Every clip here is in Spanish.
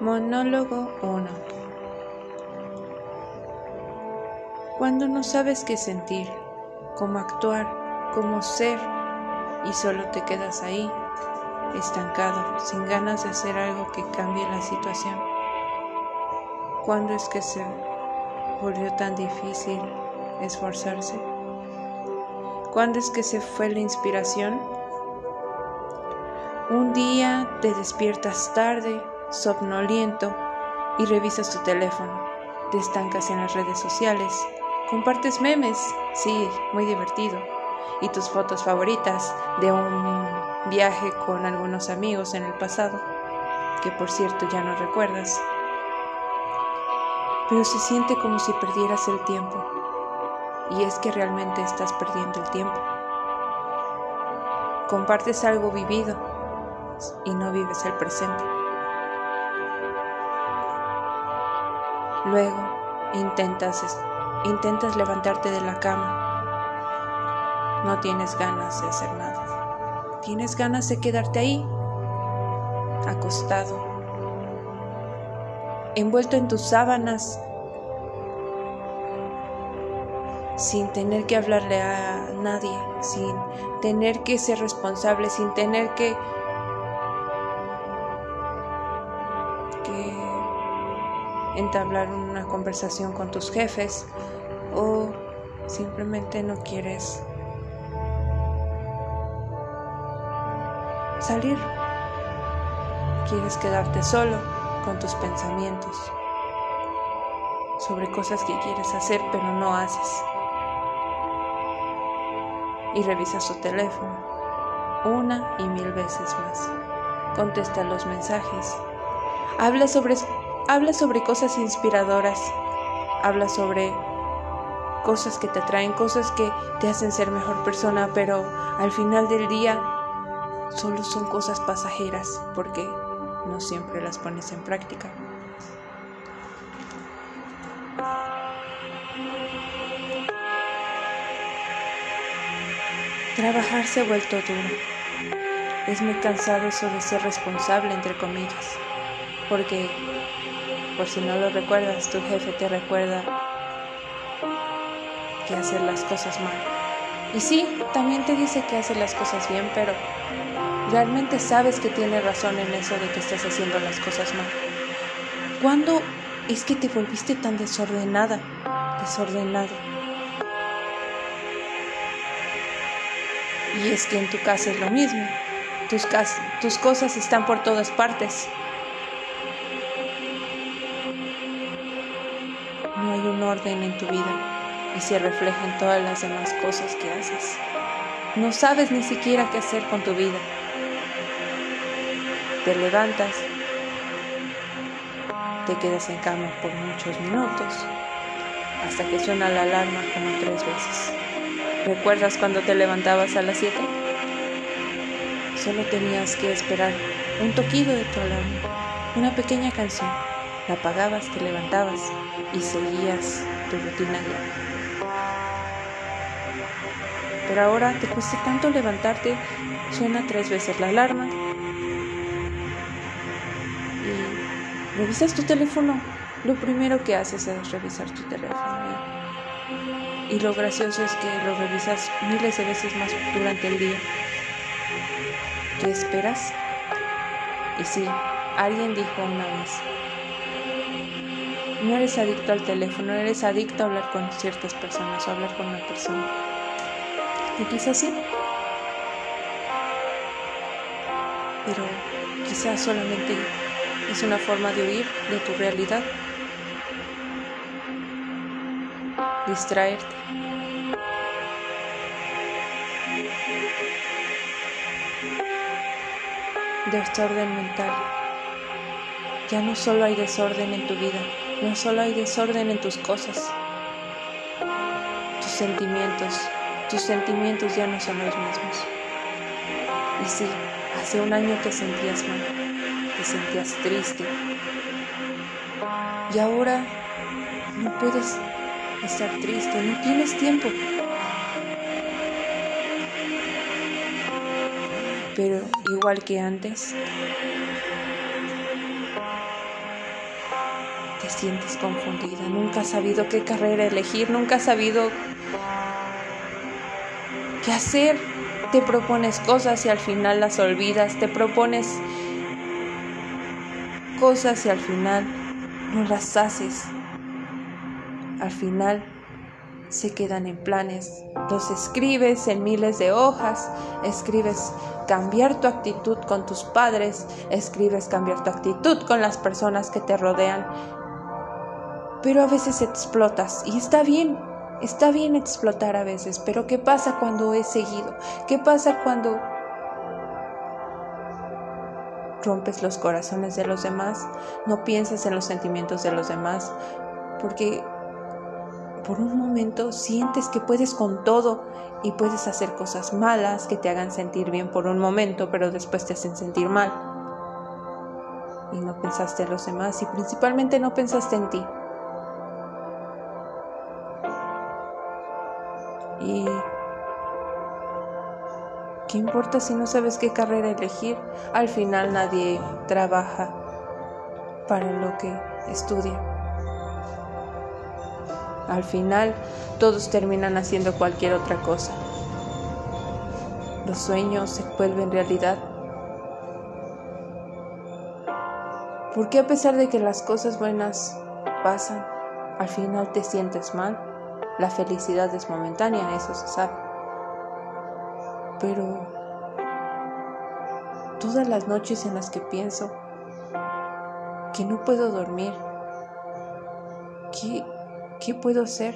Monólogo 1 Cuando no sabes qué sentir, cómo actuar, cómo ser y solo te quedas ahí, estancado, sin ganas de hacer algo que cambie la situación. ¿Cuándo es que se volvió tan difícil esforzarse? ¿Cuándo es que se fue la inspiración? Un día te despiertas tarde somnoliento y revisas tu teléfono. Te estancas en las redes sociales. Compartes memes, sí, muy divertido. Y tus fotos favoritas de un viaje con algunos amigos en el pasado, que por cierto ya no recuerdas. Pero se siente como si perdieras el tiempo. Y es que realmente estás perdiendo el tiempo. Compartes algo vivido y no vives el presente. Luego intentas, intentas levantarte de la cama. No tienes ganas de hacer nada. Tienes ganas de quedarte ahí, acostado, envuelto en tus sábanas, sin tener que hablarle a nadie, sin tener que ser responsable, sin tener que entablar una conversación con tus jefes o simplemente no quieres salir. Quieres quedarte solo con tus pensamientos sobre cosas que quieres hacer pero no haces. Y revisas tu teléfono una y mil veces más. Contesta los mensajes. Habla sobre Habla sobre cosas inspiradoras, habla sobre cosas que te atraen, cosas que te hacen ser mejor persona, pero al final del día solo son cosas pasajeras porque no siempre las pones en práctica. Trabajar se ha vuelto duro. Es muy cansado eso de ser responsable, entre comillas, porque por si no lo recuerdas, tu jefe te recuerda que hacer las cosas mal. Y sí, también te dice que hace las cosas bien, pero realmente sabes que tiene razón en eso de que estás haciendo las cosas mal. ¿Cuándo es que te volviste tan desordenada, desordenado? Y es que en tu casa es lo mismo. Tus, tus cosas están por todas partes. No hay un orden en tu vida y se refleja en todas las demás cosas que haces. No sabes ni siquiera qué hacer con tu vida. Te levantas, te quedas en cama por muchos minutos, hasta que suena la alarma como tres veces. ¿Recuerdas cuando te levantabas a las 7? Solo tenías que esperar un toquido de tu alarma, una pequeña canción la apagabas, te levantabas y seguías tu rutina diaria. Pero ahora te cuesta tanto levantarte, suena tres veces la alarma y revisas tu teléfono. Lo primero que haces es revisar tu teléfono. Y, lo gracioso es que lo revisas miles de veces más durante el día. ¿Qué esperas? Y sí, alguien dijo una vez, no eres adicto al teléfono, eres adicto a hablar con ciertas personas o hablar con una persona. Y quizás sí. Pero quizás solamente es una forma de huir de tu realidad. Distraerte. Desorden mental. Ya no solo hay desorden en tu vida, no solo hay desorden en tus cosas, tus sentimientos, tus sentimientos ya no son los mismos. Y sí, hace un año te sentías mal, te sentías triste. Y ahora no puedes estar triste, no tienes tiempo. Pero igual que antes, sientes confundida, nunca has sabido qué carrera elegir, nunca has sabido qué hacer. Te propones cosas y al final las olvidas, te propones cosas y al final no las haces. Al final se quedan en planes. Los escribes en miles de hojas, escribes cambiar tu actitud con tus padres, escribes cambiar tu actitud con las personas que te rodean. Pero a veces explotas y está bien, está bien explotar a veces, pero ¿qué pasa cuando es seguido? ¿Qué pasa cuando rompes los corazones de los demás? No piensas en los sentimientos de los demás, porque por un momento sientes que puedes con todo y puedes hacer cosas malas que te hagan sentir bien por un momento, pero después te hacen sentir mal. Y no pensaste en los demás y principalmente no pensaste en ti. ¿Qué importa si no sabes qué carrera elegir? Al final nadie trabaja para lo que estudia. Al final, todos terminan haciendo cualquier otra cosa. Los sueños se vuelven realidad. Porque a pesar de que las cosas buenas pasan, al final te sientes mal. La felicidad es momentánea, eso se sabe. Pero todas las noches en las que pienso que no puedo dormir, que ¿Qué puedo hacer?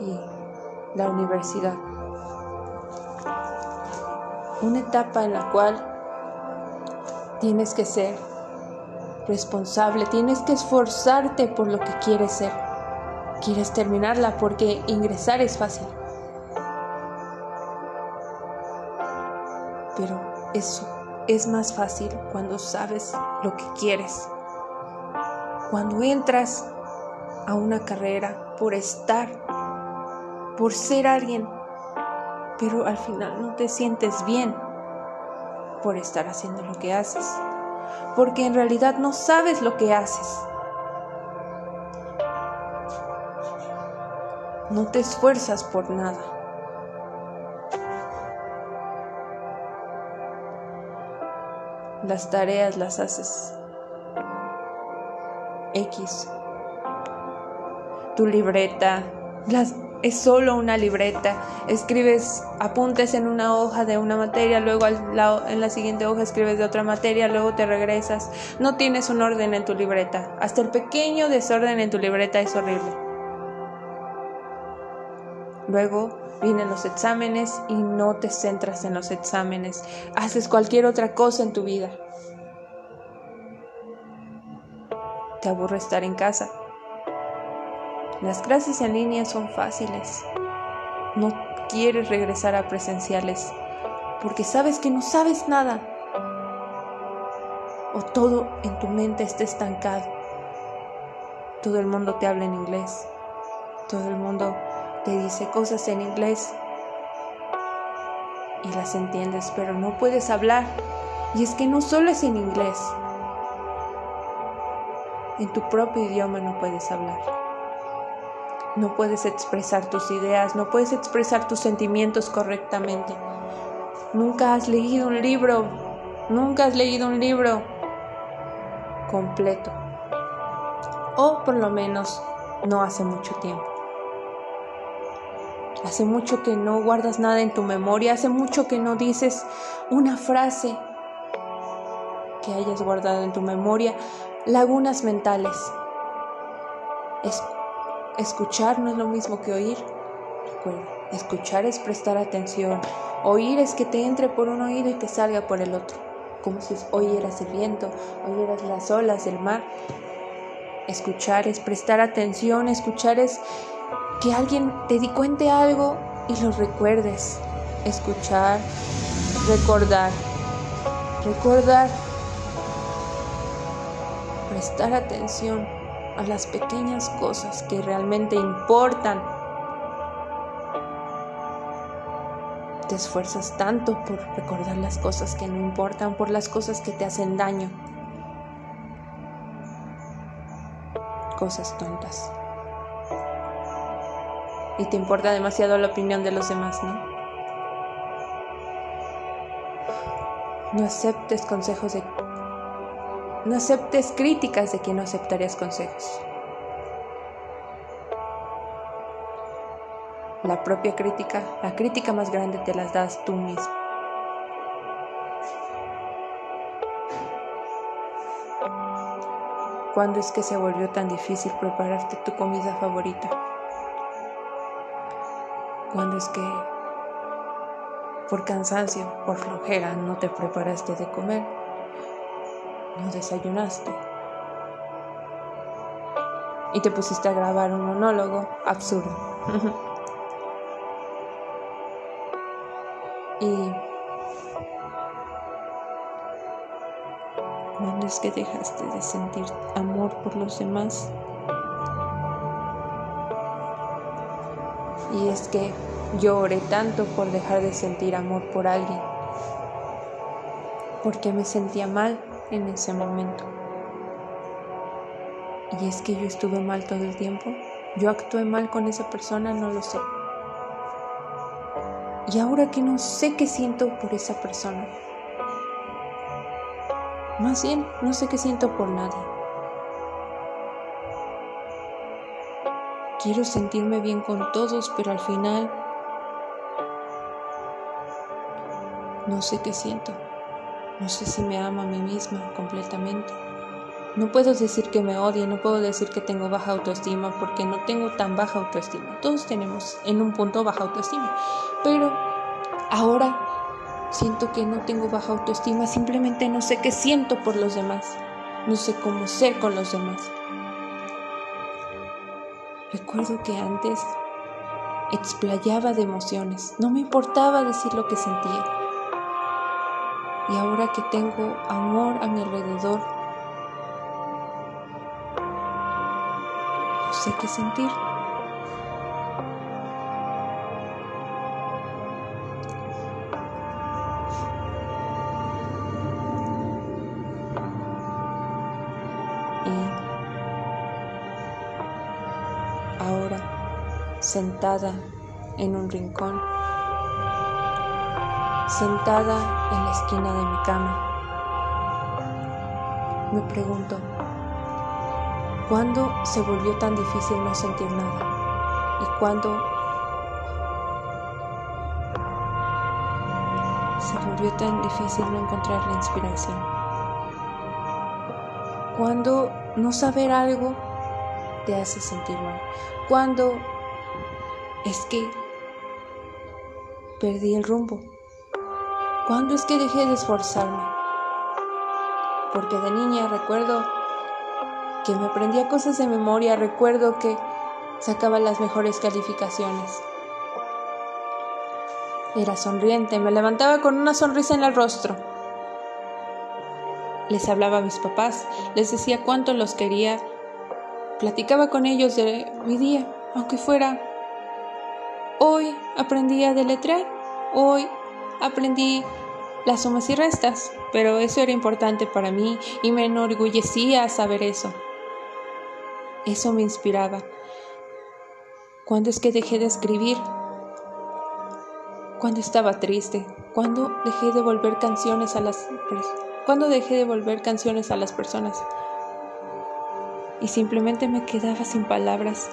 Y la universidad. Una etapa en la cual tienes que ser responsable, tienes que esforzarte por lo que quieres ser. Quieres terminarla porque ingresar es fácil. Pero eso es más fácil cuando sabes lo que quieres. Cuando entras a una carrera por estar, por ser alguien, pero al final no te sientes bien por estar haciendo lo que haces, porque en realidad no sabes lo que haces. No te esfuerzas por nada. Las tareas las haces X. Tu libreta las, es solo una libreta. Escribes apuntes en una hoja de una materia, luego en la siguiente hoja escribes de otra materia, luego te regresas. No tienes un orden en tu libreta. Hasta el pequeño desorden en tu libreta es horrible. Luego vienen los exámenes y no te centras en los exámenes, haces cualquier otra cosa en tu vida. Te aburre estar en casa. Las clases en línea son fáciles. No quieres regresar a presenciales porque sabes que no sabes nada. O todo en tu mente está estancado. Todo el mundo te habla en inglés. Todo el mundo te dice cosas en inglés y las entiendes, pero no puedes hablar. Y es que no solo es en inglés, en tu propio idioma no puedes hablar. No puedes expresar tus ideas, no puedes expresar tus sentimientos correctamente. Nunca has leído un libro, nunca has leído un libro completo. O por lo menos no hace mucho tiempo. Hace mucho que no guardas nada en tu memoria, hace mucho que no dices una frase que hayas guardado en tu memoria, lagunas mentales. escuchar no es lo mismo que oír. Recuerda, escuchar es prestar atención. Oír es que te entre por un oído y te salga por el otro. Como si oyeras el viento, oyeras las olas del mar. Escuchar es prestar atención, escuchar es que alguien te di cuente algo y lo recuerdes. Escuchar, recordar. Recordar. Prestar atención a las pequeñas cosas que realmente importan. Te esfuerzas tanto por recordar las cosas que no importan, por las cosas que te hacen daño. Cosas tontas. Y te importa demasiado la opinión de los demás, ¿no? No aceptes consejos de... No aceptes críticas de quien no aceptarías consejos. La propia crítica, la crítica más grande te las das tú mismo. ¿Cuándo es que se volvió tan difícil prepararte tu comida favorita? ¿Cuándo es que por cansancio, por flojera, no te preparaste de comer? ¿No desayunaste? Y te pusiste a grabar un monólogo absurdo. y ¿Cuándo es que dejaste de sentir amor por los demás? Y es que yo oré tanto por dejar de sentir amor por alguien, porque me sentía mal en ese momento. Y es que yo estuve mal todo el tiempo, yo actué mal con esa persona, no lo sé. Y ahora que no sé qué siento por esa persona, más bien no sé qué siento por nadie. Quiero sentirme bien con todos, pero al final no sé qué siento. No sé si me amo a mí misma completamente. No puedo decir que me odie, no puedo decir que tengo baja autoestima porque no tengo tan baja autoestima. Todos tenemos en un punto baja autoestima. Pero ahora siento que no tengo baja autoestima, simplemente no sé qué siento por los demás. No sé cómo ser con los demás. Recuerdo que antes explayaba de emociones, no me importaba decir lo que sentía. Y ahora que tengo amor a mi alrededor, no sé qué sentir. Sentada en un rincón, sentada en la esquina de mi cama. Me pregunto, ¿cuándo se volvió tan difícil no sentir nada? ¿Y cuándo se volvió tan difícil no encontrar la inspiración? ¿Cuándo no saber algo te hace sentir mal. Cuando es que perdí el rumbo. Cuando es que dejé de esforzarme. Porque de niña recuerdo que me aprendía cosas de memoria, recuerdo que sacaba las mejores calificaciones. Era sonriente, me levantaba con una sonrisa en el rostro. Les hablaba a mis papás, les decía cuánto los quería Platicaba con ellos de mi día, aunque fuera hoy aprendí a deletrear, hoy aprendí las sumas y restas, pero eso era importante para mí y me enorgullecía saber eso. Eso me inspiraba. ¿Cuándo es que dejé de escribir? ¿Cuándo estaba triste? ¿Cuándo dejé de volver canciones a las ¿Cuándo dejé de volver canciones a las personas? y simplemente me quedaba sin palabras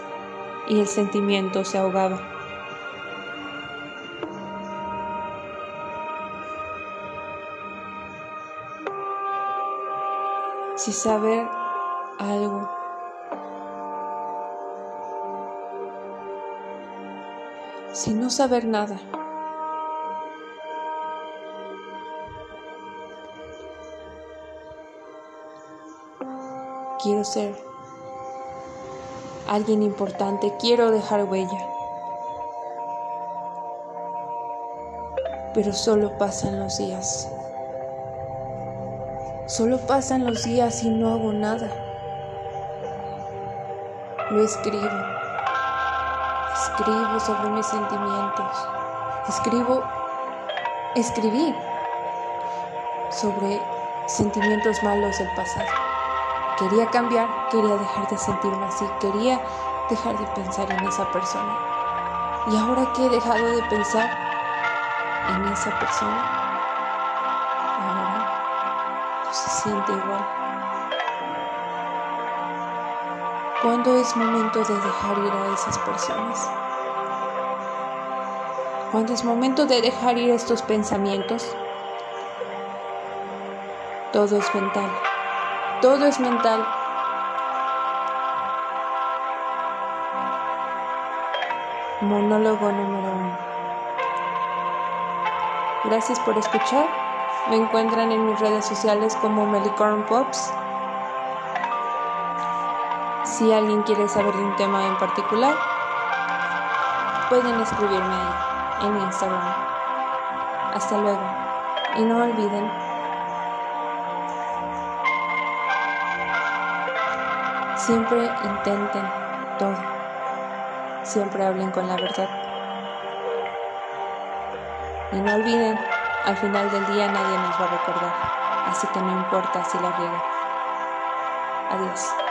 y el sentimiento se ahogaba. Si saber algo sin no saber nada. Quiero ser alguien importante, quiero dejar huella. Pero solo pasan los días. Solo pasan los días y no hago nada. Lo escribo. Escribo sobre mis sentimientos. Escribo escribir sobre sentimientos malos del pasado. Quería cambiar, quería dejar de sentirme así, quería dejar de pensar en esa persona. Y ahora que he dejado de pensar en esa persona, siente igual. ¿Cuándo es momento de dejar ir a esas personas? ¿Cuándo es momento de dejar ir estos pensamientos? Todo es mental. Todo es mental. Monólogo número uno. Gracias por escuchar. Me encuentran en mis redes sociales como Melicorn Pops. Si alguien quiere saber de un tema en particular, pueden escribirme ahí en Instagram. Hasta luego. Y no olviden Siempre intenten todo. Siempre hablen con la verdad. Y no olviden, al final del día nadie nos va a recordar. Así que no importa si la riega. Adiós.